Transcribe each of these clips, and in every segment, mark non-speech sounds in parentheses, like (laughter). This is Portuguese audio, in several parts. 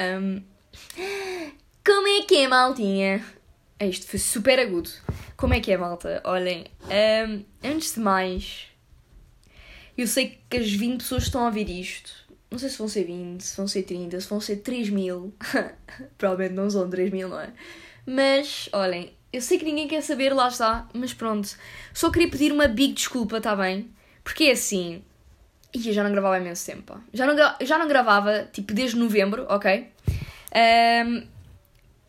Um, como é que é, maltinha? Isto foi super agudo. Como é que é, malta? Olhem, um, antes de mais, eu sei que as 20 pessoas estão a ouvir isto. Não sei se vão ser 20, se vão ser 30, se vão ser 3 mil. (laughs) Provavelmente não são 3 mil, não é? Mas, olhem, eu sei que ninguém quer saber, lá está, mas pronto. Só queria pedir uma big desculpa, tá bem? Porque é assim. E já não gravava há imenso tempo. Já não, já não gravava, tipo, desde novembro, ok? Um,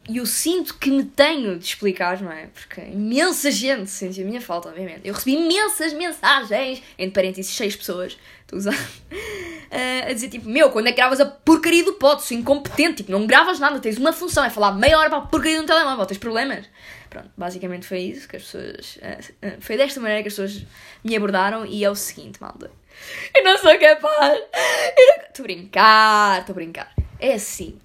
e eu sinto que me tenho de explicar, não é? Porque imensa gente sentiu a minha falta, obviamente. Eu recebi imensas mensagens, entre parênteses, seis pessoas, estou a usar, uh, (laughs) a dizer tipo: Meu, quando é que gravas a porcaria do pod? Sou incompetente, tipo, não gravas nada, tens uma função, é falar meia hora para a porcaria de um telemóvel, tens problemas. Pronto, basicamente foi isso que as pessoas. Uh, uh, foi desta maneira que as pessoas me abordaram e é o seguinte, malta. Eu não sou capaz. Estou a brincar, estou brincar. É assim.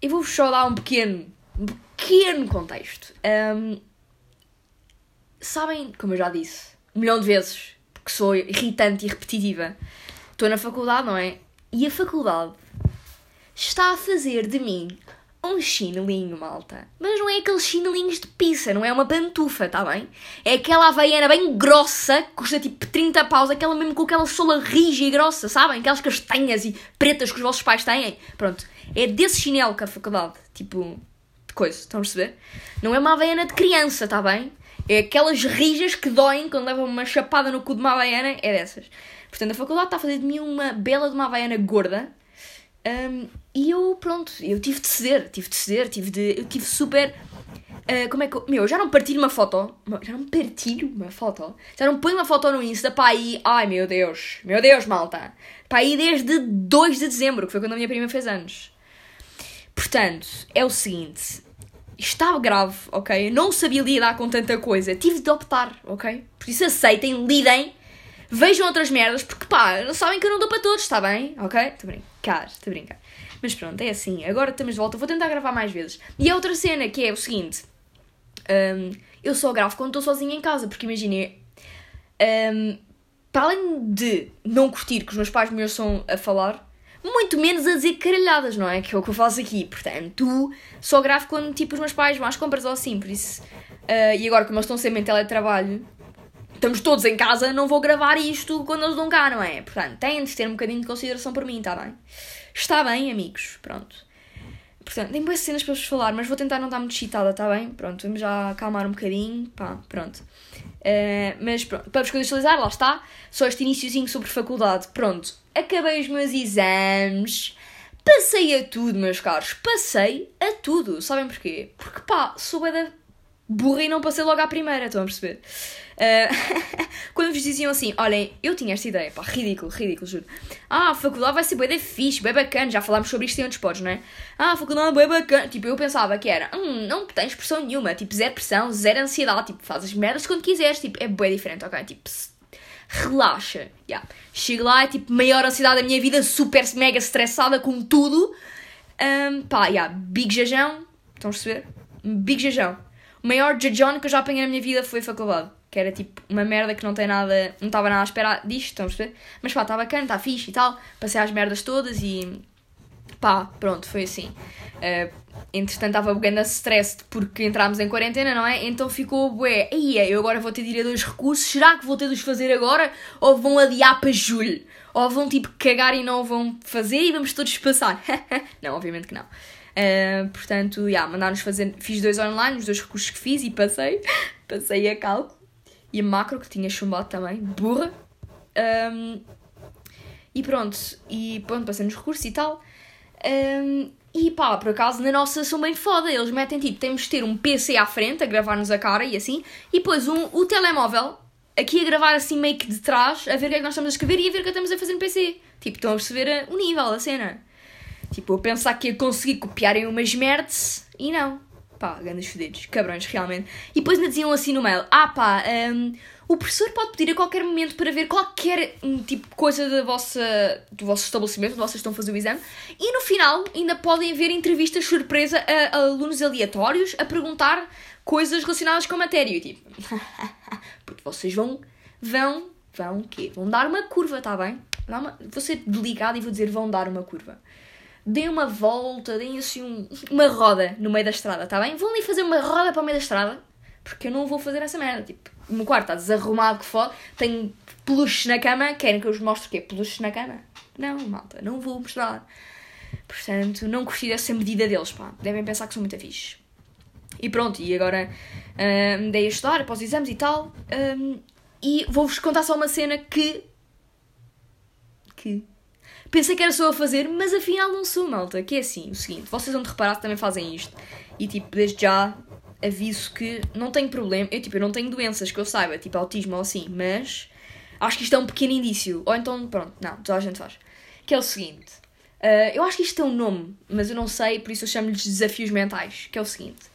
Eu vou-vos só dar um pequeno um pequeno contexto. Um, sabem, como eu já disse, um milhão de vezes, porque sou irritante e repetitiva, estou na faculdade, não é? E a faculdade está a fazer de mim um chinelinho, malta. Mas não é aqueles chinelinhos de pizza, não é uma pantufa, tá bem? É aquela havaiana bem grossa, que custa tipo 30 paus, aquela mesmo com aquela sola rija e grossa, sabem? Aquelas castanhas e pretas que os vossos pais têm. Pronto, é desse chinelo que a faculdade, tipo, coisa, estão a perceber? Não é uma havaiana de criança, está bem? É aquelas rijas que doem quando levam uma chapada no cu de uma havaiana, é dessas. Portanto, a faculdade está a fazer de mim uma bela de uma havaiana gorda. Um, e eu, pronto, eu tive de ceder, tive de ceder, tive de. Eu tive super. Uh, como é que eu. Meu, eu já não partilho uma foto. Já não partilho uma foto. Já não ponho uma foto no Insta para aí. Ai meu Deus, meu Deus, malta. Para aí desde 2 de dezembro, que foi quando a minha prima fez anos. Portanto, é o seguinte: estava grave, ok? Não sabia lidar com tanta coisa, tive de optar, ok? Por isso aceitem, lidem, vejam outras merdas, porque pá, sabem que eu não dou para todos, está bem? Ok? Estou a brincar, estou a brincar. Mas pronto, é assim, agora estamos de volta, vou tentar gravar mais vezes. E a outra cena que é o seguinte: um, eu só gravo quando estou sozinha em casa, porque imaginem, um, para além de não curtir que os meus pais me ouçam a falar muito menos a dizer caralhadas, não é? Que é o que eu faço aqui. Portanto, só gravo quando tipo os meus pais vão às compras ou assim, por isso. Uh, e agora, como eles estão sempre em teletrabalho, estamos todos em casa, não vou gravar isto quando eles dão cá, não é? Portanto, têm de ter um bocadinho de consideração por mim, está bem? Está bem, amigos, pronto. Portanto, tem boas cenas para vos falar, mas vou tentar não estar muito excitada, está bem? Pronto, vamos já acalmar um bocadinho, pá, pronto. Uh, mas pronto, para vos contextualizar, lá está, só este iníciozinho sobre faculdade, pronto acabei os meus exames, passei a tudo, meus caros, passei a tudo. Sabem porquê? Porque pá, sou da burra e não passei logo à primeira, estão a perceber? Uh, (laughs) quando vos diziam assim, olhem, eu tinha esta ideia, pá, ridículo, ridículo, juro. Ah, a faculdade vai ser bem fixe, bem bacana, já falámos sobre isto em outros pods, não é? Ah, a faculdade é bem bacana. Tipo, eu pensava que era, hum, não tens pressão nenhuma, tipo, zero pressão, zero ansiedade, tipo, fazes merdas quando quiseres, tipo, é bem diferente, ok? Tipo, relaxa. Yeah. Chego lá, é tipo, maior ansiedade da minha vida, super mega estressada com tudo. Um, pá, yeah, big jajão, estão a perceber? Big jajão. O maior jajão que eu já apanhei na minha vida foi a faculdade. Que era tipo uma merda que não tem nada, não estava nada a esperar disto, estão a perceber? Mas pá, está bacana, está fixe e tal. Passei as merdas todas e pá, pronto, foi assim. Uh, entretanto estava bugando a stress porque entrámos em quarentena, não é? Então ficou bué, aí eu agora vou ter de ir a dois recursos, será que vou ter de os fazer agora? Ou vão adiar para julho? Ou vão tipo cagar e não vão fazer e vamos todos passar? (laughs) não, obviamente que não. Uh, portanto, yeah, mandaram-nos fazer, fiz dois online, os dois recursos que fiz e passei, (laughs) passei a cálculo e a macro que tinha chumbado também, burra. Um, e pronto, e pronto, passei nos recursos e tal. Um, e pá, por acaso na nossa são bem foda. Eles metem tipo, temos de ter um PC à frente a gravar-nos a cara e assim, e depois um, o telemóvel aqui a gravar assim meio que de trás, a ver o que é que nós estamos a escrever e a ver o que estamos a fazer no PC. Tipo, estão a perceber o nível da cena. Tipo, eu pensar que ia conseguir copiarem umas merdas e não. Pá, grandes fedidos, cabrões, realmente. E depois me diziam assim no mail: ah pá, um, o professor pode pedir a qualquer momento para ver qualquer um, tipo de coisa da vossa, do vosso estabelecimento, vocês estão a fazer o exame, e no final ainda podem haver entrevistas surpresa a, a alunos aleatórios a perguntar coisas relacionadas com a matéria. E tipo, (laughs) porque vocês vão, vão, vão o quê? Vão dar uma curva, tá bem? Uma, vou ser delicado e vou dizer vão dar uma curva. Deem uma volta, deem assim um, uma roda no meio da estrada, tá bem? Vão ali fazer uma roda para o meio da estrada, porque eu não vou fazer essa merda. Tipo, o meu quarto está desarrumado que foda, tenho peluches na cama, querem que eu vos mostre o quê? Peluches na cama? Não, malta, não vou mostrar. Portanto, não curti essa medida deles, pá. Devem pensar que sou muito fixe. E pronto, e agora um, dei a estudar após os exames e tal. Um, e vou-vos contar só uma cena que. que. Pensei que era só a fazer, mas afinal não sou, malta. Que é assim, o seguinte, vocês vão de reparar que também fazem isto. E tipo, desde já aviso que não tenho problema. Eu tipo, eu não tenho doenças que eu saiba, tipo autismo ou assim, mas acho que isto é um pequeno indício. Ou então, pronto, não, toda a gente faz. Que é o seguinte. Uh, eu acho que isto tem um nome, mas eu não sei, por isso eu chamo-lhes desafios mentais. Que é o seguinte.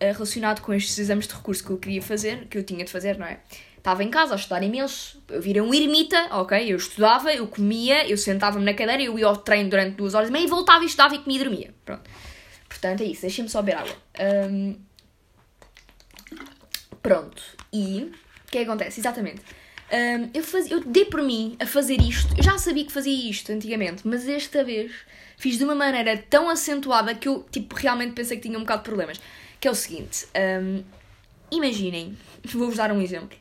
Uh, relacionado com estes exames de recurso que eu queria fazer, que eu tinha de fazer, não é? Estava em casa a estudar imenso, eu virei um ermita, ok? Eu estudava, eu comia, eu sentava-me na cadeira, eu ia ao treino durante duas horas e meia voltava e estudava e comia e dormia. Pronto. Portanto, é isso, deixem-me só beber água. Um... Pronto. E o que é que acontece? Exatamente. Um, eu, faz... eu dei por mim a fazer isto. Eu já sabia que fazia isto antigamente, mas esta vez fiz de uma maneira tão acentuada que eu, tipo, realmente pensei que tinha um bocado de problemas. Que é o seguinte. Um... Imaginem, vou-vos dar um exemplo.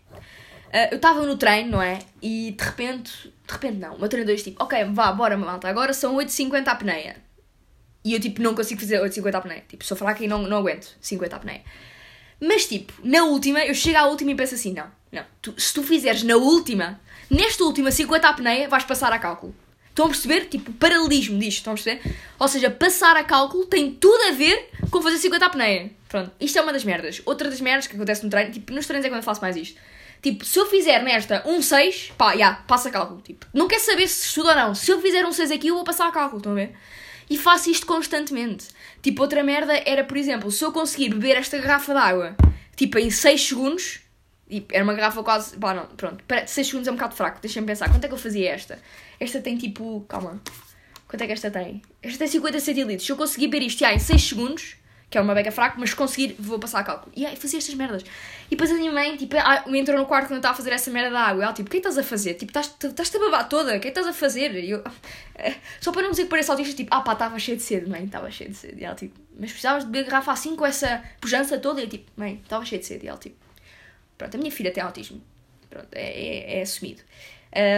Uh, eu estava no treino, não é? E de repente, de repente não, o meu treinador disse tipo, ok, vá, bora malta, agora são 8h50 a apneia. E eu tipo, não consigo fazer 8h50 a apneia. Tipo, sou fraca e não, não aguento 50 a apneia. Mas tipo, na última, eu chego à última e penso assim, não, não, tu, se tu fizeres na última, nesta última 50 a apneia, vais passar a cálculo. Estão a perceber? Tipo, paralelismo disto, estão a perceber? Ou seja, passar a cálculo tem tudo a ver com fazer 50 a apneia. Pronto, isto é uma das merdas. Outra das merdas que acontece no treino, tipo, nos treinos é quando eu faço mais isto Tipo, se eu fizer nesta um 6, pá, já, yeah, passa cálculo. Tipo, não quer saber se estudo ou não. Se eu fizer um 6 aqui, eu vou passar a cálculo, estão a ver? E faço isto constantemente. Tipo, outra merda era, por exemplo, se eu conseguir beber esta garrafa de água, tipo, em 6 segundos, era uma garrafa quase. Pá, não, pronto. 6 segundos é um bocado fraco, deixa-me pensar. Quanto é que eu fazia esta? Esta tem tipo. Calma. Quanto é que esta tem? Esta tem 50 centilitros. Se eu conseguir beber isto já em 6 segundos, que é uma beca fraca, mas conseguir, vou passar a cálculo. E aí fazia estas merdas. E depois a minha mãe, tipo, me entrou no quarto quando eu estava a fazer essa merda da água. E ela, tipo, o que é estás a fazer? Tipo, estás-te a babar toda, o que é que estás a fazer? E eu, só para não dizer que pareça autista, tipo, ah pá, estava cheio de sede, mãe, estava cheio de sede. E ela, tipo, mas precisavas de beber garrafa assim com essa pujança toda? E eu, tipo, mãe, estava cheio de sede. E ela, tipo, pronto, a minha filha tem autismo. Pronto, é, é, é assumido.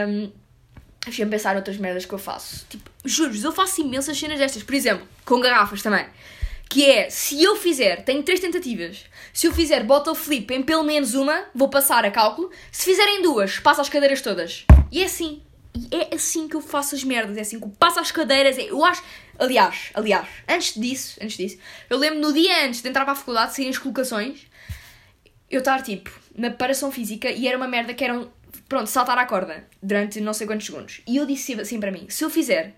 Um, Deixa-me pensar em outras merdas que eu faço. Tipo, juro eu faço imensas cenas destas. Por exemplo, com garrafas também. Que é, se eu fizer, tenho três tentativas. Se eu fizer bottle flip em pelo menos uma, vou passar a cálculo. Se fizerem duas, passo as cadeiras todas. E é assim. E é assim que eu faço as merdas. É assim que eu passo as cadeiras. Eu acho. Aliás, aliás, antes disso, antes disso, eu lembro no dia antes de entrar para a faculdade, saírem as colocações, eu estar tipo na preparação física e era uma merda que eram. Pronto, saltar a corda durante não sei quantos segundos. E eu disse assim para mim: se eu fizer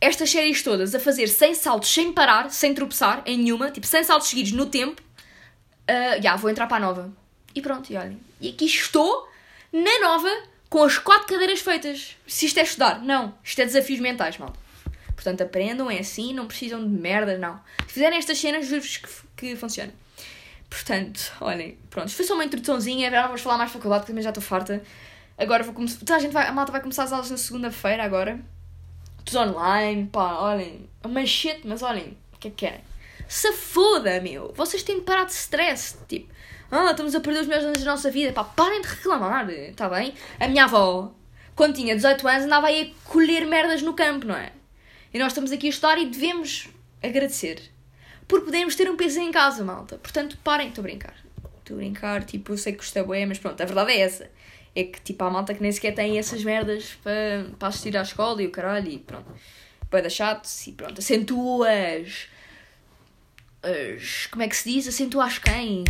estas séries todas a fazer sem saltos, sem parar, sem tropeçar em nenhuma, tipo, sem saltos seguidos no tempo, uh, já, vou entrar para a nova. E pronto, e olhem. E aqui estou, na nova, com as quatro cadeiras feitas. Se isto é estudar, não. Isto é desafios mentais, mal. Portanto, aprendam, é assim, não precisam de merda, não. Se fizerem estas cenas, juro-vos que, que funciona. Portanto, olhem, pronto. Foi só uma introduçãozinha, agora vamos falar mais faculdade, porque também já estou farta. Agora vou começar. A, gente vai, a malta vai começar as aulas na segunda-feira agora tudo online, pá, olhem, é uma shit, mas olhem, o que é que querem? Se foda, meu! Vocês têm de parar de stress, tipo, ah, estamos a perder os melhores anos da nossa vida, pá, parem de reclamar, está bem? A minha avó, quando tinha 18 anos, andava aí a colher merdas no campo, não é? E nós estamos aqui a estudar e devemos agradecer. Porque podemos ter um PC em casa, malta. Portanto, parem, estou a brincar. Estou a brincar, tipo, eu sei que custa bué, mas pronto, a verdade é essa é que tipo há malta que nem sequer tem essas merdas para, para assistir à escola e o caralho e pronto. Para chato e pronto. Acentua as, as. Como é que se diz? Acentua as quem?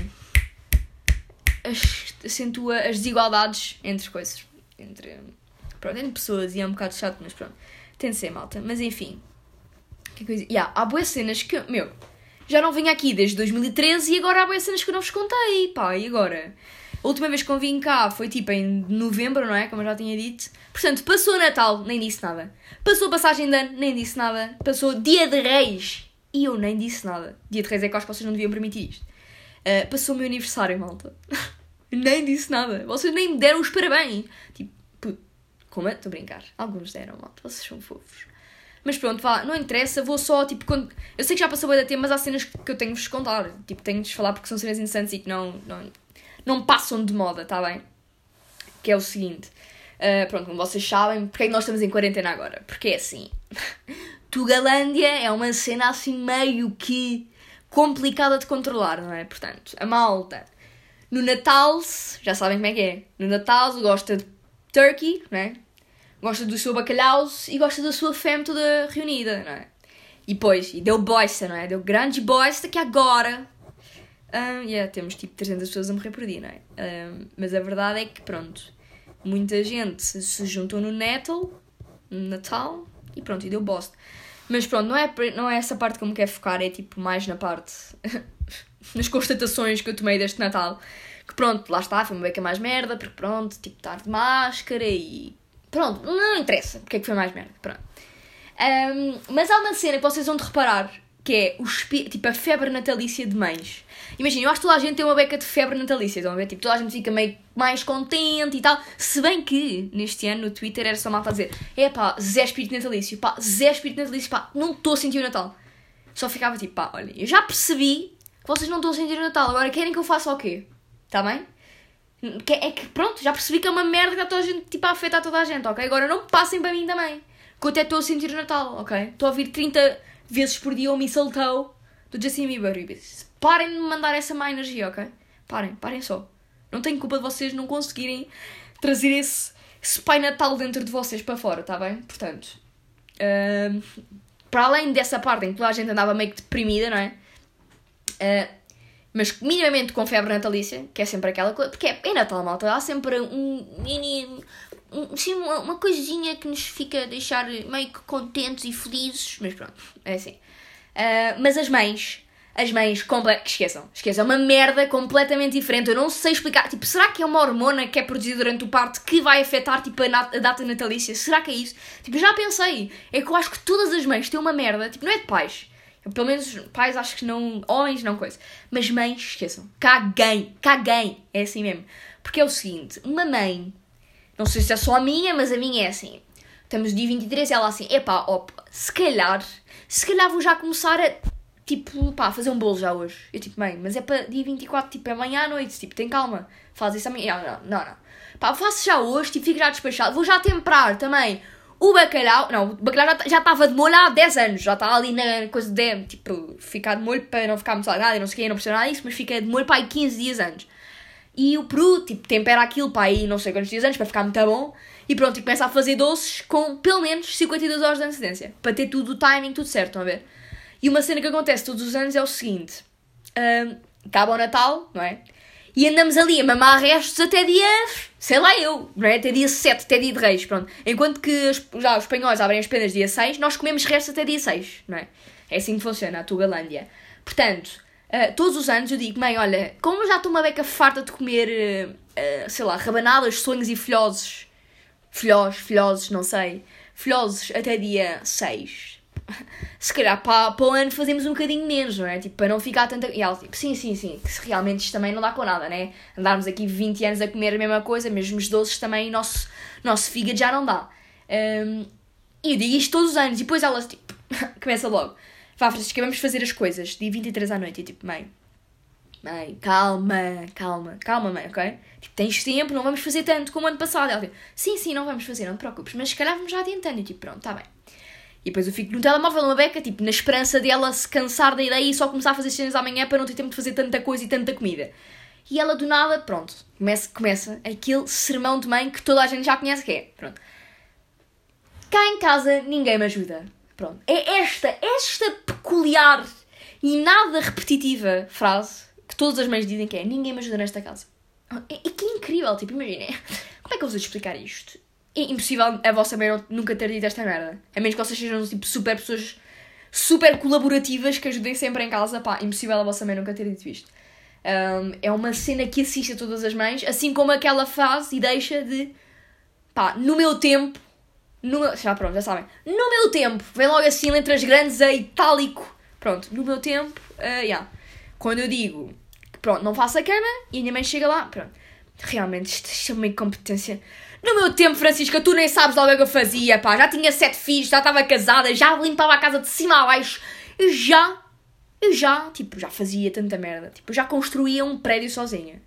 As, acentua as desigualdades entre coisas. Entre, pronto, entre pessoas e é um bocado chato, mas pronto. Tem de ser malta. Mas enfim. Que coisa. Yeah, há boas cenas que. Meu, já não venho aqui desde 2013 e agora há boas cenas que eu não vos contei. Pá, e agora? A última vez que eu vim cá foi tipo em novembro, não é? Como eu já tinha dito. Portanto, passou Natal, nem disse nada. Passou passagem de ano, nem disse nada. Passou Dia de Reis e eu nem disse nada. Dia de Reis é que acho que vocês não deviam permitir isto. Uh, passou o meu aniversário, malta. (laughs) nem disse nada. Vocês nem me deram os parabéns. Tipo, como é? Estou a brincar. Alguns deram, malta. Vocês são fofos. Mas pronto, vá, não interessa, vou só, tipo, quando... Eu sei que já passou bem da tempo, mas há cenas que eu tenho-vos contar. Tipo, tenho-vos falar porque são cenas interessantes e que não, não, não passam de moda, tá bem? Que é o seguinte. Uh, pronto, como vocês sabem, porque é que nós estamos em quarentena agora? Porque é assim. (laughs) Tugalândia é uma cena assim meio que complicada de controlar, não é? Portanto, a malta no Natal, já sabem como é que é. No Natal gosta de turkey, não é? Gosta do seu bacalhau e gosta da sua fêmea toda reunida, não é? E depois, e deu bosta, não é? Deu grande bosta que agora. Um, yeah, temos tipo 300 pessoas a morrer por dia, não é? Um, mas a verdade é que, pronto, muita gente se juntou no Natal, no Natal, e pronto, e deu bosta. Mas pronto, não é, não é essa parte que eu me quero focar, é tipo mais na parte. (laughs) nas constatações que eu tomei deste Natal. Que pronto, lá está, foi uma beca mais merda, porque pronto, tipo, estar de máscara e. Pronto, não interessa porque é que foi mais merda, pronto. Um, mas há uma cena que vocês vão de reparar que é o tipo a febre natalícia de mães. Imagina, eu acho que toda a gente tem uma beca de febre natalícia, estão a ver? Tipo, toda a gente fica meio mais contente e tal. Se bem que neste ano no Twitter era só malta a dizer: é pá, Zé Espírito Natalício, pá, Zé Espírito Natalício, pá, não estou a sentir o Natal. Só ficava tipo, pá, olha, eu já percebi que vocês não estão a sentir o Natal, agora querem que eu faça o quê? Está bem? É que pronto, já percebi que é uma merda que está a gente, tipo, a afetar toda a gente, ok? Agora não passem para mim também. Que eu até estou a sentir o Natal, ok? Estou a ouvir 30 vezes por dia o Mistletoe do Justin Bieber. Parem de me mandar essa má energia, ok? Parem, parem só. Não tenho culpa de vocês não conseguirem trazer esse, esse Pai Natal dentro de vocês para fora, está bem? Portanto, uh, para além dessa parte em que toda a gente andava meio que deprimida, não é? Uh, mas minimamente com febre natalícia, que é sempre aquela coisa. Porque é, é Natal, malta. Há sempre um mini. Um, sim, uma, uma coisinha que nos fica a deixar meio que contentes e felizes. Mas pronto, é assim. Uh, mas as mães. As mães, comple... esqueçam, esqueçam, é uma merda completamente diferente. Eu não sei explicar. Tipo, será que é uma hormona que é produzida durante o parto que vai afetar tipo, a, a data natalícia? Será que é isso? Tipo, já pensei. É que eu acho que todas as mães têm uma merda. Tipo, não é de pais pelo menos pais acho que não. Homens não coisa. Mas mães, esqueçam. Caguem. Caguem. É assim mesmo. Porque é o seguinte: uma mãe. Não sei se é só a minha, mas a minha é assim. Estamos dia 23 e ela assim: epá, opa, se calhar. Se calhar vou já começar a. Tipo, pá, fazer um bolo já hoje. Eu tipo, mãe, mas é para dia 24, tipo, é amanhã à noite. Tipo, tem calma. Faz isso amanhã. Não, não, não. Pá, faço já hoje, tipo, fico já despachado. Vou já temperar também o bacalhau, não, o bacalhau já estava de molho há 10 anos, já está ali na coisa de, tipo, ficar de molho para não ficar muito salgado e não sei o não precisa nada disso, mas fica de molho para aí 15 dias antes. E o peru, tipo, tempera aquilo para aí não sei quantos dias antes, para ficar muito bom, e pronto, e começa a fazer doces com pelo menos 52 horas de antecedência, para ter tudo o timing, tudo certo, estão a ver? E uma cena que acontece todos os anos é o seguinte, um, acaba o Natal, não é? E andamos ali a mamar restos até dia, sei lá eu, não é? Até dia 7, até dia de reis, pronto. Enquanto que já os espanhóis abrem as penas dia 6, nós comemos restos até dia 6, não é? É assim que funciona a Tugalândia. Portanto, uh, todos os anos eu digo, mãe, olha, como já estou uma beca farta de comer, uh, sei lá, rabanadas, sonhos e filhoses, filhós, filhoses, não sei, filhoses até dia 6 (laughs) se calhar para, para o ano fazemos um bocadinho menos, não é? Tipo, para não ficar tanta. E ela, tipo, sim, sim, sim, que realmente isto também não dá com nada, né? Andarmos aqui 20 anos a comer a mesma coisa, mesmo os doces também, nosso, nosso fígado já não dá. Um, e eu digo isto todos os anos, e depois ela, tipo, (laughs) começa logo. Vá, Francisca, vamos fazer as coisas, dia 23 à noite, e tipo, mãe, mãe, calma, calma, calma, mãe, ok? Tipo, tens tempo, não vamos fazer tanto como ano passado. Ela, tipo, sim, sim, não vamos fazer, não te preocupes, mas se calhar vamos já adiantando, e tipo, pronto, está bem. E depois eu fico no telemóvel uma beca, tipo, na esperança dela se cansar da ideia e só começar a fazer cenas amanhã para não ter tempo de fazer tanta coisa e tanta comida. E ela do nada, pronto, começa, começa aquele sermão de mãe que toda a gente já conhece que é. Pronto. Cá em casa ninguém me ajuda. Pronto. É esta, esta peculiar e nada repetitiva frase que todas as mães dizem que é ninguém me ajuda nesta casa. É, é que é incrível, tipo, imaginem. (laughs) Como é que eu vou explicar isto? É impossível a vossa mãe nunca ter dito esta merda. A menos que vocês sejam tipo super pessoas super colaborativas que ajudem sempre em casa. Pá, impossível a vossa mãe nunca ter dito isto. Um, é uma cena que assiste a todas as mães, assim como aquela faz e deixa de pá, no meu tempo. No meu, já pronto, já sabem. No meu tempo, vem logo assim letras grandes a itálico. Pronto, no meu tempo, uh, yeah. quando eu digo que pronto, não faço a cama e a minha mãe chega lá, pronto. Realmente, isto, uma incompetência No meu tempo, Francisca, tu nem sabes logo o que eu fazia, pá. Já tinha sete filhos, já estava casada, já limpava a casa de cima a baixo. Eu já, eu já, tipo, já fazia tanta merda. Tipo, já construía um prédio sozinha.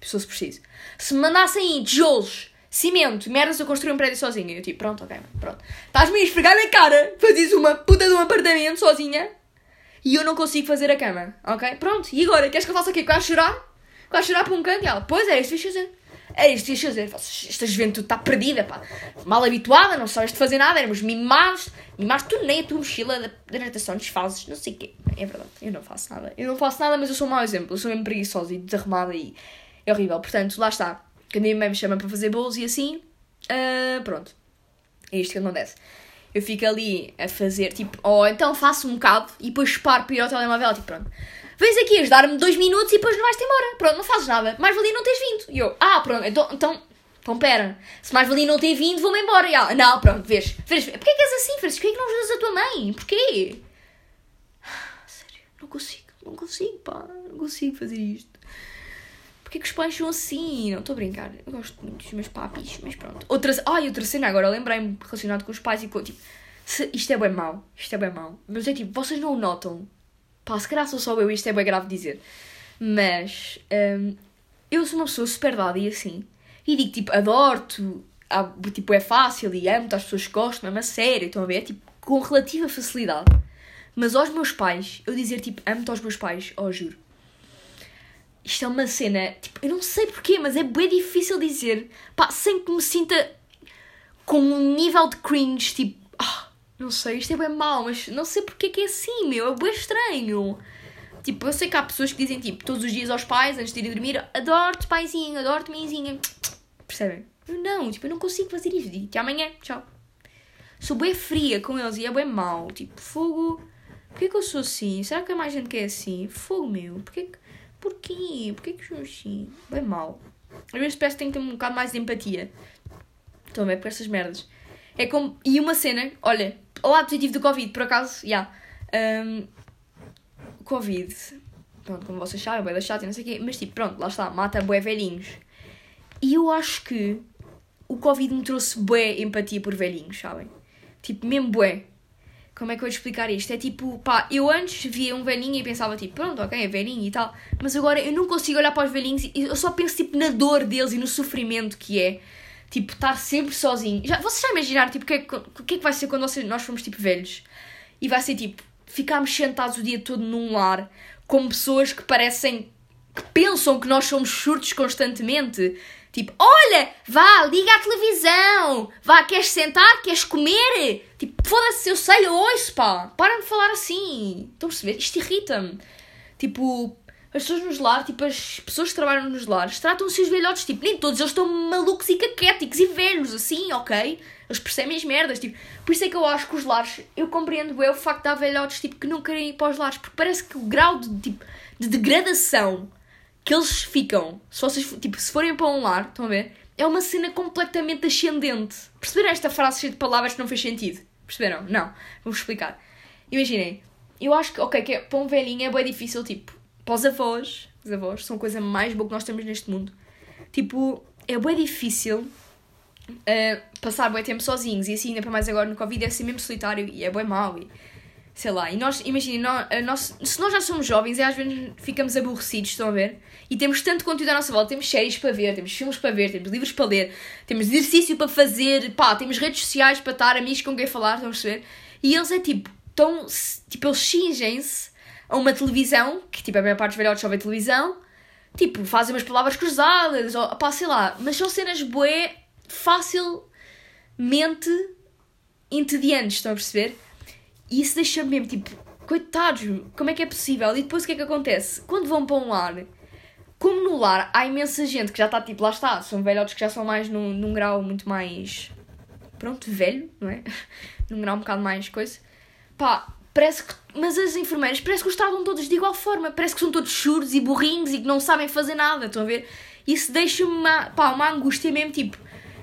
Tipo, se preciso. Se me mandassem tijolos, cimento, merdas, eu construía um prédio sozinha. Eu tipo, pronto, ok, pronto. Estás-me a esfregar na cara, fazes uma puta de um apartamento sozinha e eu não consigo fazer a cama, ok? Pronto, e agora? Queres que eu faça o quê? Vais chorar? Vais chorar para um canto? E ela, pois é, isto fiz fazer. É isto, isto, isto. Esta juventude está perdida, pá. Mal habituada, não sabes de fazer nada, éramos mimados. Mimados, tu nem a tua mochila da natação desfazes, não sei o quê. É verdade, eu não faço nada. Eu não faço nada, mas eu sou um mau exemplo. Eu sou mesmo preguiçosa e desarrumada e é horrível. Portanto, lá está. Quando a minha mãe me chama para fazer bolos e assim, uh, pronto. É isto que acontece. Eu fico ali a fazer, tipo, ou então faço um bocado e depois paro para ir ao telemóvel, tipo, pronto vens aqui ajudar-me dois minutos e depois não vais-te embora. Pronto, não fazes nada. Mais valia não teres vindo. E eu, ah, pronto, então, então, então pera. Se mais valia não ter vindo, vou-me embora. E ela, não, pronto, vês. vês Porquê que és assim, Francisco? Porquê que não ajudas a tua mãe? Porquê? Sério, não consigo, não consigo, pá. Não consigo fazer isto. Porquê que os pais são assim? Não estou a brincar. Eu gosto muito dos meus papis, mas pronto. Outra, ai, outra cena agora, lembrei-me relacionado com os pais e com, tipo, se, isto é bem mau, isto é bem mau. Mas é tipo, vocês não o notam Pá, se calhar sou só eu, isto é bem grave dizer. Mas um, eu sou uma pessoa super dada e assim. E digo tipo, adoro-te, tipo, é fácil e amo-te, as pessoas gostam, é uma sério, estão a ver? Tipo, com relativa facilidade. Mas aos meus pais, eu dizer tipo, amo-te aos meus pais, oh juro. Isto é uma cena, tipo, eu não sei porquê, mas é bem difícil dizer, pá, sem que me sinta com um nível de cringe, tipo, não sei, isto é bem mau, mas não sei porque é que é assim, meu. É bem estranho. Tipo, eu sei que há pessoas que dizem, tipo, todos os dias aos pais, antes de irem dormir, adoro-te, paizinho, adoro-te, mãezinha. Percebem? Eu não, tipo, eu não consigo fazer. Digo, até amanhã, tchau. Sou bem fria com eles e é bem mau. Tipo, fogo. Porquê que eu sou assim? Será que há mais gente que é assim? Fogo, meu. Porquê que... Porquê? Porquê que eu sou assim? Bem mau. Às vezes parece que tenho que ter um bocado mais de empatia. A ver? Por essas merdas. É como. E uma cena, olha, o lado positivo do Covid, por acaso, já. Yeah. Um, Covid. Pronto, como vocês sabem, é da chata e não sei o quê. Mas tipo, pronto, lá está, mata bué velhinhos. E eu acho que o Covid me trouxe bué empatia por velhinhos, sabem? Tipo, mesmo bué. Como é que eu vou explicar isto? É tipo, pá, eu antes via um velhinho e pensava tipo, pronto, ok, é velhinho e tal. Mas agora eu não consigo olhar para os velhinhos e eu só penso tipo na dor deles e no sofrimento que é Tipo, estar sempre sozinho. Já, vocês já imaginaram, tipo, o que, é, que é que vai ser quando nós formos, tipo, velhos? E vai ser, tipo, ficarmos sentados o dia todo num lar com pessoas que parecem... que pensam que nós somos surtos constantemente. Tipo, olha, vá, liga a televisão. Vá, queres sentar? Queres comer? Tipo, foda-se, eu sei, eu ouço, pá. Para de falar assim. Estão a perceber? Isto irrita-me. Tipo, as pessoas nos lares, tipo, as pessoas que trabalham nos lares, tratam-se os velhotes, tipo, nem todos eles estão malucos e caquéticos e velhos, assim, ok? Eles percebem as merdas, tipo, por isso é que eu acho que os lares, eu compreendo bem o facto de há velhotes, tipo, que não querem ir para os lares, porque parece que o grau de, tipo, de degradação que eles ficam, se vocês, tipo, se forem para um lar, estão a ver? É uma cena completamente ascendente. Perceberam esta frase cheia de palavras que não fez sentido? Perceberam? Não. Vou-vos explicar. Imaginem, eu acho que, ok, que é, para um velhinho é bem difícil, tipo, para os avós, os avós são a coisa mais boa que nós temos neste mundo. Tipo, é bem difícil uh, passar bem tempo sozinhos e assim, ainda para mais agora no Covid, é ser mesmo solitário e é bem mau. E, sei lá, e nós, imaginem, nós, se nós já somos jovens e às vezes ficamos aborrecidos, estão a ver? E temos tanto conteúdo à nossa volta, temos séries para ver, temos filmes para ver, temos livros para ler, temos exercício para fazer, pá, temos redes sociais para estar, amigos com quem falar, estão a perceber? E eles é tipo, tão, tipo, eles xingem-se a uma televisão, que tipo a maior parte dos velhotes só vê televisão, tipo, fazem umas palavras cruzadas, ou pá, sei lá, mas são cenas bué facilmente entediantes, estão a perceber? E isso deixa-me mesmo, tipo, coitados, como é que é possível? E depois o que é que acontece? Quando vão para um lar, como no lar há imensa gente que já está, tipo, lá está, são velhotes que já são mais num, num grau muito mais, pronto, velho, não é? (laughs) num grau um bocado mais coisa. Pá, parece que. Mas as enfermeiras parece que os tratam todos de igual forma. Parece que são todos surdos e burrinhos e que não sabem fazer nada. Estão a ver? Isso deixa-me uma, pá, uma angústia mesmo, tipo.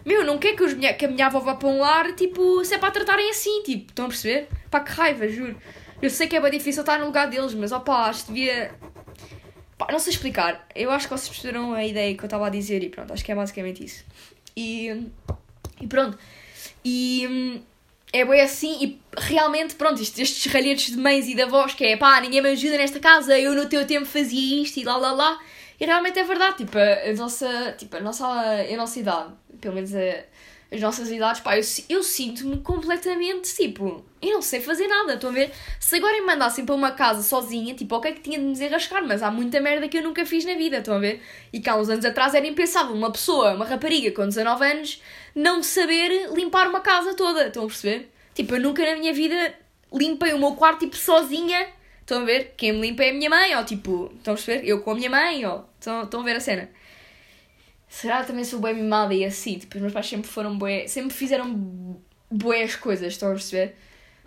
Meu, não quer que, os, que a minha avó vá para um lar, tipo, se é para tratarem assim, tipo, estão a perceber? Pá, que raiva, juro. Eu sei que é bem difícil estar no lugar deles, mas opá, acho que devia. Pá, não sei explicar. Eu acho que vocês perceberam a ideia que eu estava a dizer e pronto, acho que é basicamente isso. E, e pronto. E hum, é bem assim, e realmente, pronto, isto, estes ralhetes de mães e de avós, que é pá, ninguém me ajuda nesta casa, eu no teu tempo fazia isto e lá lá lá. E realmente é verdade, tipo, a, nossa, tipo, a nossa, a nossa idade, pelo menos a, as nossas idades, pá, eu, eu sinto-me completamente, tipo, eu não sei fazer nada, estão a ver? Se agora me mandassem para uma casa sozinha, tipo, ok que tinha de me desenrascar, mas há muita merda que eu nunca fiz na vida, estão a ver? E que há uns anos atrás era impensável uma pessoa, uma rapariga com 19 anos, não saber limpar uma casa toda, estão a perceber? Tipo, eu nunca na minha vida limpei o meu quarto, tipo, sozinha, estão a ver? Quem me limpa é a minha mãe, ou tipo, estão a perceber? Eu com a minha mãe, ou estão, estão a ver a cena? Será que também sou bem mimada e assim? Tipo, os meus pais sempre foram bué, sempre fizeram boas coisas, estão a perceber?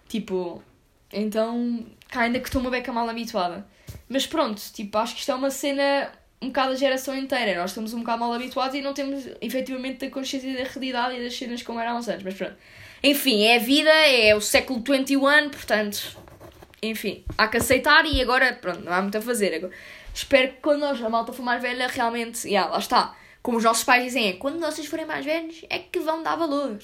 Tipo, então, ainda que estou uma beca mal habituada. Mas pronto, tipo, acho que isto é uma cena um bocado da geração inteira. Nós estamos um bocado mal habituados e não temos efetivamente a consciência da realidade e das cenas como eram antes. Mas pronto. Enfim, é a vida, é o século XXI, portanto, enfim, há que aceitar e agora, pronto, não há muito a fazer. Agora, espero que quando nós, a malta for mais velha, realmente, yeah, lá está. Como os nossos pais dizem, é quando vocês forem mais velhos é que vão dar valor.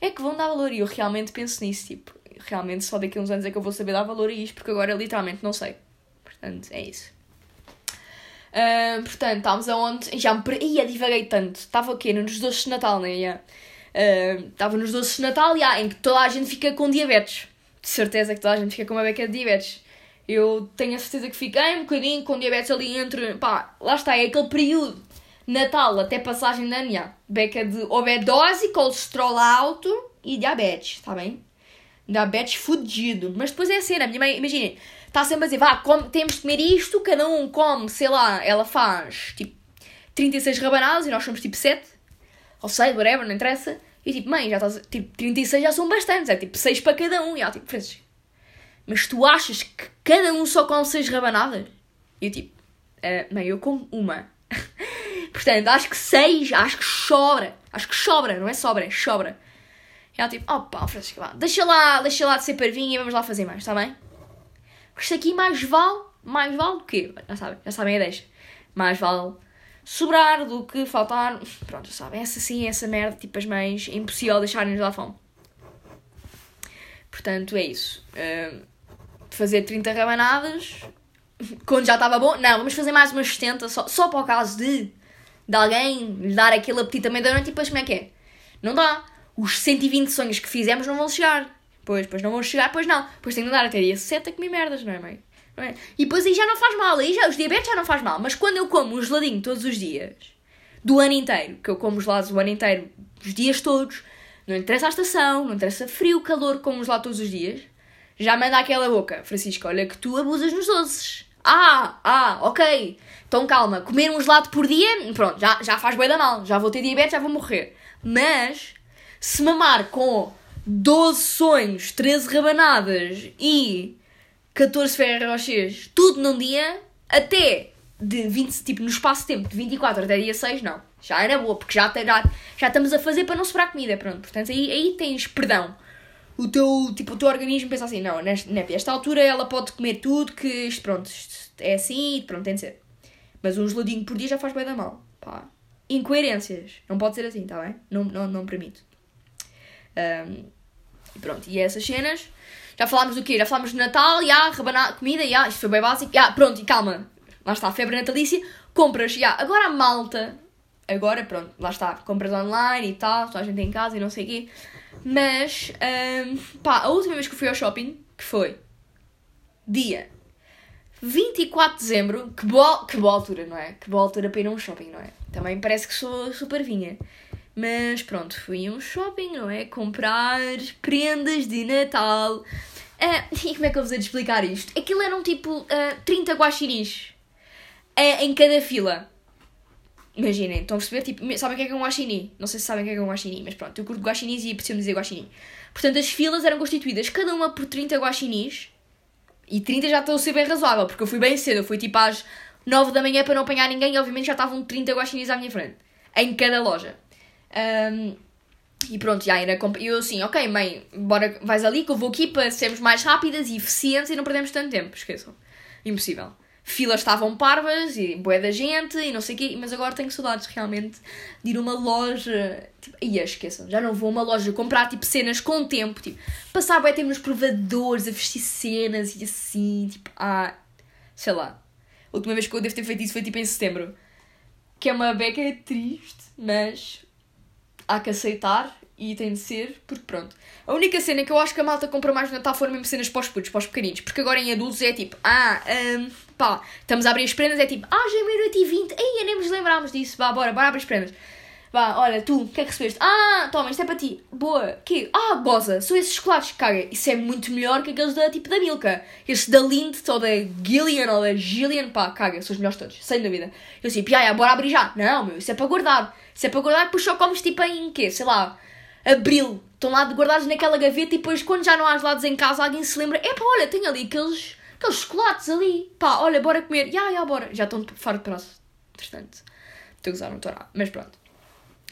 É que vão dar valor. E eu realmente penso nisso, tipo, realmente só daqui a uns anos é que eu vou saber dar valor a isto, porque agora literalmente não sei. Portanto, é isso. Uh, portanto, estávamos aonde? Já me. Ia, divaguei tanto. Estava o quê? Nos doces de Natal, não é? Estava uh, nos doces de Natal, yeah, em que toda a gente fica com diabetes. De certeza que toda a gente fica com uma beca de diabetes. Eu tenho a certeza que fiquei um bocadinho com diabetes ali entre. pá, lá está, é aquele período. Natal até passagem da minha. Beca de obedose, colesterol alto e diabetes, está bem? Diabetes fudido. Mas depois é a cena, minha mãe, imaginem, está sempre a dizer, vá, come, temos de comer isto, cada um come, sei lá, ela faz tipo 36 rabanadas e nós somos tipo 7. Ou 6, whatever, não interessa. E tipo, mãe, já estás, tipo, 36 já são bastantes, é tipo 6 para cada um. E ela tipo, Francis, mas tu achas que cada um só come 6 rabanadas? E eu tipo, uh, mãe, eu como uma. (laughs) Portanto, acho que 6, acho que sobra. Acho que sobra, não é sobra, é sobra. E ela tipo, opa, Francisco, vá, deixa lá, deixa lá de ser parvinha e vamos lá fazer mais, está bem? Porque isto aqui mais vale, mais vale o quê? Já sabem, já sabem a deixa. Mais vale sobrar do que faltar. Pronto, já sabem, essa sim, essa merda, tipo as mães, é impossível deixarem-nos lá fome. Portanto, é isso. Uh, fazer 30 rabanadas, (laughs) quando já estava bom, não, vamos fazer mais umas 70, só, só para o caso de, de alguém lhe dar aquele apetite também da noite, e depois como é que é? Não dá. Os 120 sonhos que fizemos não vão chegar. Pois, pois não vão chegar, pois não. Pois tem que dar até dia 7 a comer merdas, não é, mãe? Não é? E depois aí já não faz mal, aí já, os diabetes já não faz mal. Mas quando eu como um geladinho todos os dias, do ano inteiro, que eu como gelados o ano inteiro, os dias todos, não interessa a estação, não interessa frio, calor, como gelado todos os dias, já manda aquela boca. Francisco, olha que tu abusas nos doces. Ah, ah, ok. Então calma, comer um gelado por dia, pronto, já, já faz bem da mal. Já vou ter diabetes, já vou morrer. Mas, se mamar com 12 sonhos, 13 rabanadas e 14 Ferrero Rochers, tudo num dia, até de 20, tipo, no espaço de tempo de 24 até dia 6, não. Já era boa, porque já, já, já estamos a fazer para não sobrar comida, pronto. Portanto, aí, aí tens perdão. O teu, tipo, o teu organismo pensa assim, não, nesta, nesta altura ela pode comer tudo, que isto, pronto, isto é assim, pronto, tem de ser. Mas um geladinho por dia já faz bem da mal, pá. Incoerências. Não pode ser assim, tá bem? Não, não, não permito. Um, pronto, e essas cenas já falámos do quê? Já falámos de Natal, já, rebanar comida, já, isto foi bem básico. Já, pronto, e calma. Lá está, febre natalícia. Compras, já. Agora a malta. Agora, pronto, lá está. Compras online e tal, toda a gente em casa e não sei o quê. Mas, um, pá, a última vez que fui ao shopping, que foi dia 24 de dezembro, que boa, que boa altura, não é? Que boa altura para ir a um shopping, não é? Também parece que sou super vinha. Mas pronto, fui a um shopping, não é? Comprar prendas de Natal. Uh, (laughs) e como é que eu vos hei de explicar isto? Aquilo eram tipo uh, 30 guaxinins uh, em cada fila. Imaginem, estão a perceber? Tipo, sabem o que é, que é um guaxinim? Não sei se sabem o que é, que é um guaxinim, mas pronto, eu curto guaxinins e preciso dizer guaxinim. Portanto, as filas eram constituídas cada uma por 30 guaxinins. E 30 já estou a ser bem razoável, porque eu fui bem cedo. Eu fui tipo às 9 da manhã para não apanhar ninguém e obviamente já estavam 30 guaxinins à minha frente. Em cada loja. Um, e pronto, já era. Eu assim, ok, mãe, bora, vais ali que eu vou aqui para sermos mais rápidas e eficientes e não perdemos tanto tempo. Esqueçam. Impossível. filas estavam parvas e bué da gente e não sei o quê, mas agora tenho saudades realmente de ir a uma loja. Tipo, e esqueçam, já não vou a uma loja comprar tipo cenas com tempo, tipo, passar bué tempo nos provadores, a vestir cenas e assim, tipo, ah, sei lá. A última vez que eu devo ter feito isso foi tipo em setembro. Que é uma beca triste, mas há que aceitar e tem de ser, porque pronto. A única cena que eu acho que a malta compra mais no Natal foram mesmo cenas para os putos, para os pequeninos. Porque agora em adultos é tipo, ah, um, pá, estamos a abrir as prendas, é tipo, ah, é e vinte, ei, nem nos lembrámos disso, vá, bora, bora abrir as prendas. Vá, olha, tu, o que é que recebeste? Ah, toma, isto é para ti. Boa. Que? Ah, goza. São esses chocolates. Caga. Isso é muito melhor que aqueles da, tipo, da Milka. Esses da Lindt ou da Gillian ou da Gillian. Pá, caga. São os melhores todos. Sem dúvida. Eu assim, piaia, bora abrir já. Não, meu, isso é para guardar. Isso é para guardar, depois só comes tipo em quê? Sei lá, abril. Estão lá guardados naquela gaveta e depois quando já não há gelados em casa alguém se lembra, epá, olha, tem ali aqueles, aqueles chocolates ali. Pá, olha, bora comer. Ya, ya, bora. Já estão fora de prazo. Entretanto, estou a usar, não estou Mas pronto.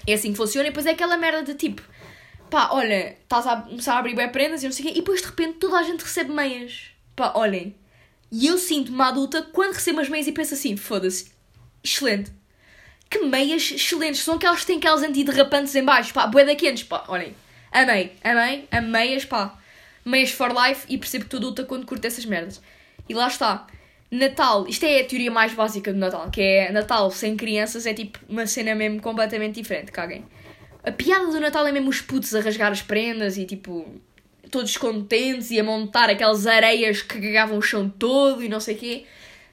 É assim que funciona e depois é aquela merda de tipo, pá, olha, estás a começar a abrir bem prendas e não sei o quê, e depois de repente toda a gente recebe meias. Pá, olhem. E eu sinto-me adulta quando recebo as meias e penso assim, foda-se, excelente. Que meias excelentes, são aquelas que têm aquelas antiderrapantes em baixo, pá, bué da quentes, pá, olhem. Amei, amei, ameias, pá. Meias for life e percebo que tu adulta quando curto essas merdas. E lá está. Natal, isto é a teoria mais básica do Natal, que é Natal sem crianças é tipo uma cena mesmo completamente diferente, caguem. A piada do Natal é mesmo os putos a rasgar as prendas e tipo todos contentes e a montar aquelas areias que cagavam o chão todo e não sei o quê.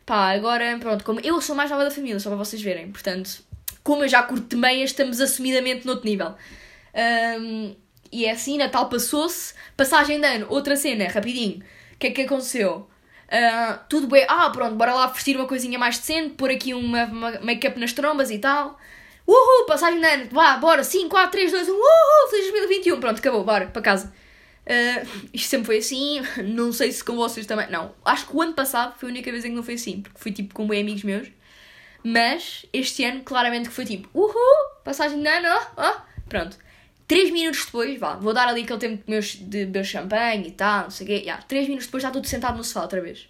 Pá, agora, pronto, como eu sou mais nova da família, só para vocês verem, portanto, como eu já curto meias, estamos assumidamente noutro nível. Um, e é assim, Natal passou-se, passagem de ano, outra cena, rapidinho. O que é que aconteceu? Uh, tudo bem, ah, pronto, bora lá vestir uma coisinha mais decente, pôr aqui uma, uma make-up nas trombas e tal. Uhul, passagem de ano, vá, bora, 5, 4, 3, 2, 1, uhul, feliz 2021, pronto, acabou, bora, para casa. Uh, isto sempre foi assim, (laughs) não sei se com vocês também, não, acho que o ano passado foi a única vez em que não foi assim, porque fui tipo com bem amigos meus, mas este ano claramente que foi tipo, uhul, passagem de ano, ó, ó, pronto. 3 minutos depois, vá, vou dar ali aquele tempo de, meus, de beber champanhe e tal, não sei o quê. Yeah, 3 minutos depois já tudo sentado no sofá outra vez.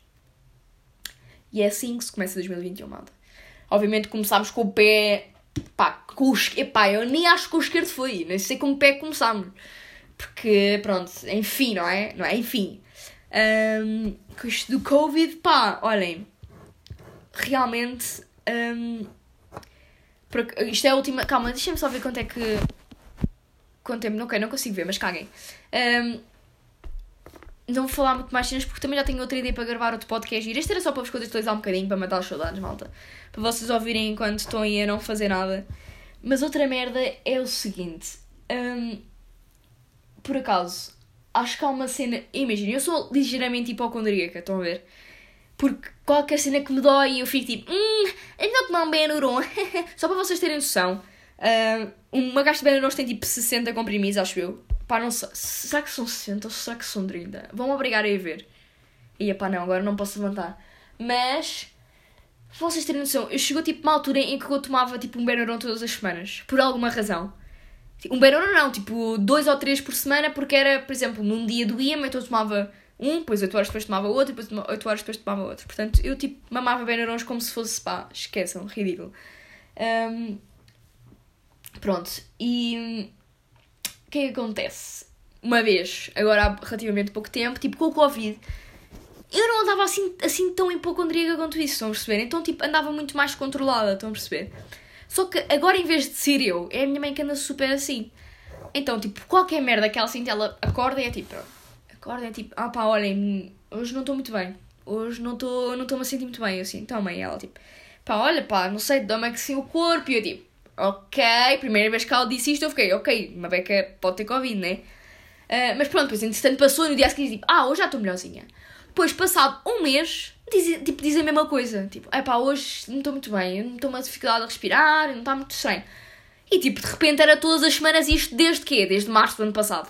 E é assim que se começa 2021, malta. Obviamente começámos com o pé. Pá, com o. Epá, eu nem acho que o esquerdo foi. Nem sei com o pé começámos. Porque, pronto, enfim, não é? Não é? Enfim. Um, com isto do Covid, pá, olhem. Realmente. Um, isto é a última. Calma, deixem-me só ver quanto é que quanto tempo, não, não consigo ver, mas caguem. Um, não vou falar muito mais cenas porque também já tenho outra ideia para gravar outro podcast. Este era só para vos contextualizar um bocadinho, para matar as saudades, malta. Para vocês ouvirem enquanto estão aí a não fazer nada. Mas outra merda é o seguinte. Um, por acaso, acho que há uma cena. Imagina, eu sou ligeiramente hipocondríaca, estão a ver? Porque qualquer cena que me dói, eu fico tipo, hum, melhor tomar um Benuron. Só para vocês terem noção. Uh, uma de Benuron tem tipo 60 comprimidos, acho eu. Pá, não sei. Será que são 60 ou será que são 30? Vão obrigar a ir ver. E pá, não, agora não posso levantar. Mas, vocês terem noção, eu chegou tipo uma altura em que eu tomava tipo um Benuron todas as semanas. Por alguma razão. Um Benuron não, tipo dois ou três por semana, porque era, por exemplo, num dia doía-me, então eu tomava um, depois 8 horas depois tomava outro, depois 8 horas depois tomava outro. Portanto, eu tipo mamava Benurons como se fosse pá, esqueçam, ridículo. Um, Pronto, e o que é que acontece? Uma vez, agora há relativamente pouco tempo, tipo com o Covid, eu não andava assim, assim tão hipocondríaca quanto isso, estão a perceber? Então, tipo, andava muito mais controlada, estão a perceber? Só que agora, em vez de ser eu, é a minha mãe que anda super assim. Então, tipo, qualquer merda que ela sinta, ela acorda e é tipo, acorda e é tipo, ah pá, olhem, hoje não estou muito bem. Hoje não estou não estou a sentir muito bem. Assim, então, mãe, ela tipo, pá, olha, pá, não sei, dá-me assim o corpo. E eu tipo, ok, primeira vez que ela disse isto, eu fiquei, ok, uma beca pode ter Covid, né? Uh, mas pronto, depois entretanto passou no dia seguinte, tipo, ah, hoje já estou melhorzinha. Depois, passado um mês, diz, tipo, dizem a mesma coisa. Tipo, é pá, hoje não estou muito bem, não estou uma dificuldade a respirar, não está muito estranho. E tipo, de repente era todas as semanas isto desde quê? Desde março do ano passado.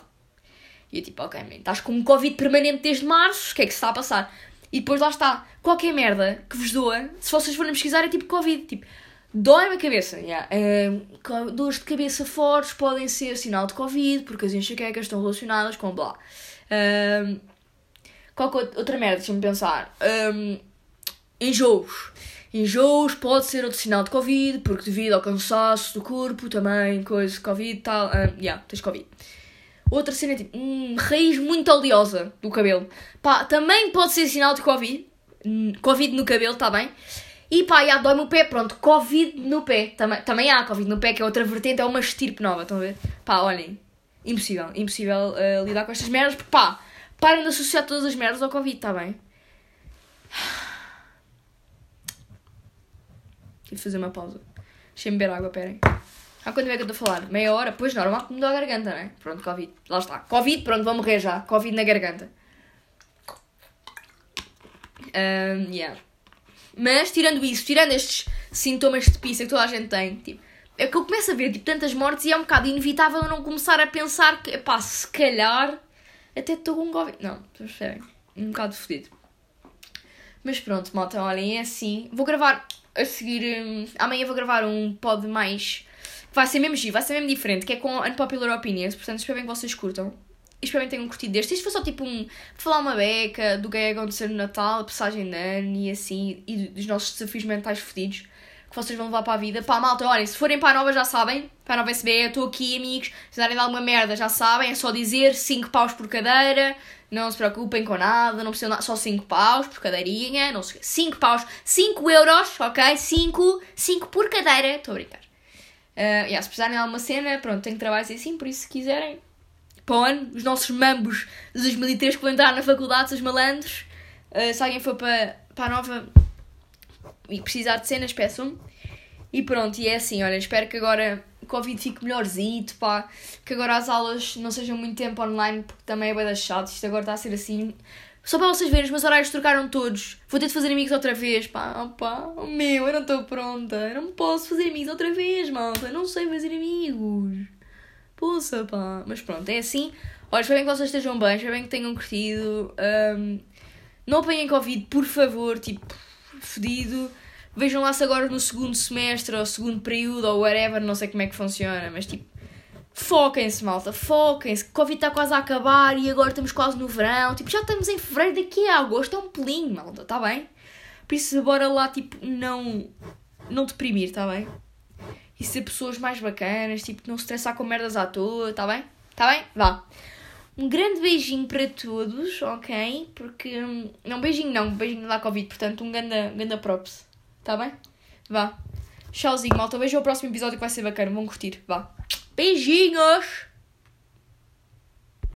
E eu tipo, ok, man, estás com um Covid permanente desde março, o que é que se está a passar? E depois lá está, qualquer merda que vos doa, se vocês forem pesquisar, é tipo Covid. Tipo, Dói-me a cabeça. Yeah. Uh, dores de cabeça fortes podem ser sinal de Covid, porque as enxaquecas estão relacionadas com blá. Uh, qual outra merda? Deixa-me pensar. Um, enjoos. Enjoos pode ser outro sinal de Covid, porque devido ao cansaço do corpo também, coisa, Covid, tal. Ah, yeah, tens Covid. Outra cena é tipo, hum, raiz muito oleosa do cabelo. Pá, também pode ser sinal de Covid. Hum, Covid no cabelo, tá bem? E pá, já dói-me o pé, pronto, Covid no pé. Também, também há Covid no pé, que é outra vertente, é uma estirpe nova, estão a ver? Pá, olhem, impossível, impossível uh, lidar com estas merdas, porque pá, parem de associar todas as merdas ao Covid, tá bem? Tive fazer uma pausa. Deixem-me beber água, perem. Há quanto é que eu estou a falar? Meia hora? Pois, normal que me dá a garganta, não é? Pronto, Covid. Lá está. Covid, pronto, vou morrer já. Covid na garganta. Um, yeah. Mas, tirando isso, tirando estes sintomas de pizza que toda a gente tem, tipo, é que eu começo a ver tipo, tantas mortes e é um bocado inevitável eu não começar a pensar que, pá, se calhar até estou com Covid. Não, vocês percebem? Um bocado fodido. Mas pronto, malta, olhem, é assim. Vou gravar a seguir. Hum, amanhã vou gravar um pod mais. Vai ser mesmo giro, vai ser mesmo diferente, que é com Unpopular Opinions. Portanto, espero bem que vocês curtam. Espero que tenham curtido deste. Isto foi só tipo um. falar uma beca do que é acontecer no Natal, a passagem de ano e assim. E dos nossos desafios mentais fodidos que vocês vão levar para a vida. Pá, malta, olhem, se forem para a nova já sabem. Para a nova SB, eu estou aqui, amigos. Se darem de alguma merda já sabem. É só dizer 5 paus por cadeira. Não se preocupem com nada, não precisam nada, só 5 paus por cadeirinha, não sei 5 paus, 5 euros, ok? 5, 5 por cadeira, estou a brincar. Uh, yeah, se precisarem de alguma cena, pronto, tenho trabalhos assim, por isso se quiserem, para o ano, os nossos mambos de 2003 que vão entrar na faculdade, os malandros, uh, se alguém for para, para a nova e precisar de cenas, peçam-me. E pronto, e é assim, olha, espero que agora o Covid fique melhorzito, pá, que agora as aulas não sejam muito tempo online, porque também é bem chato, isto agora está a ser assim. Só para vocês verem, os meus horários trocaram todos. Vou ter de fazer amigos outra vez, pá, pá, oh, meu, eu não estou pronta, eu não posso fazer amigos outra vez, malta, eu não sei fazer amigos. Poxa, pá, mas pronto, é assim. Olha, espero bem que vocês estejam bem, espero bem que tenham curtido. Um, não apanhem Covid, por favor, tipo, fedido. Vejam lá se agora no segundo semestre ou segundo período ou whatever, não sei como é que funciona, mas tipo, foquem-se, malta, foquem-se. Covid está quase a acabar e agora estamos quase no verão. Tipo, já estamos em fevereiro, daqui a agosto é um pelinho, malta, está bem? Por isso, bora lá, tipo, não, não deprimir, está bem? E ser pessoas mais bacanas, tipo, não estressar com merdas à toa, está bem? Está bem? Vá. Um grande beijinho para todos, ok? Porque. Hum, não, beijinho não, beijinho da Covid, portanto, um ganda, ganda props. Tá bem? Vá. Tchauzinho, malta. Vejo o próximo episódio que vai ser bacana. Vão curtir. Vá. Beijinhos!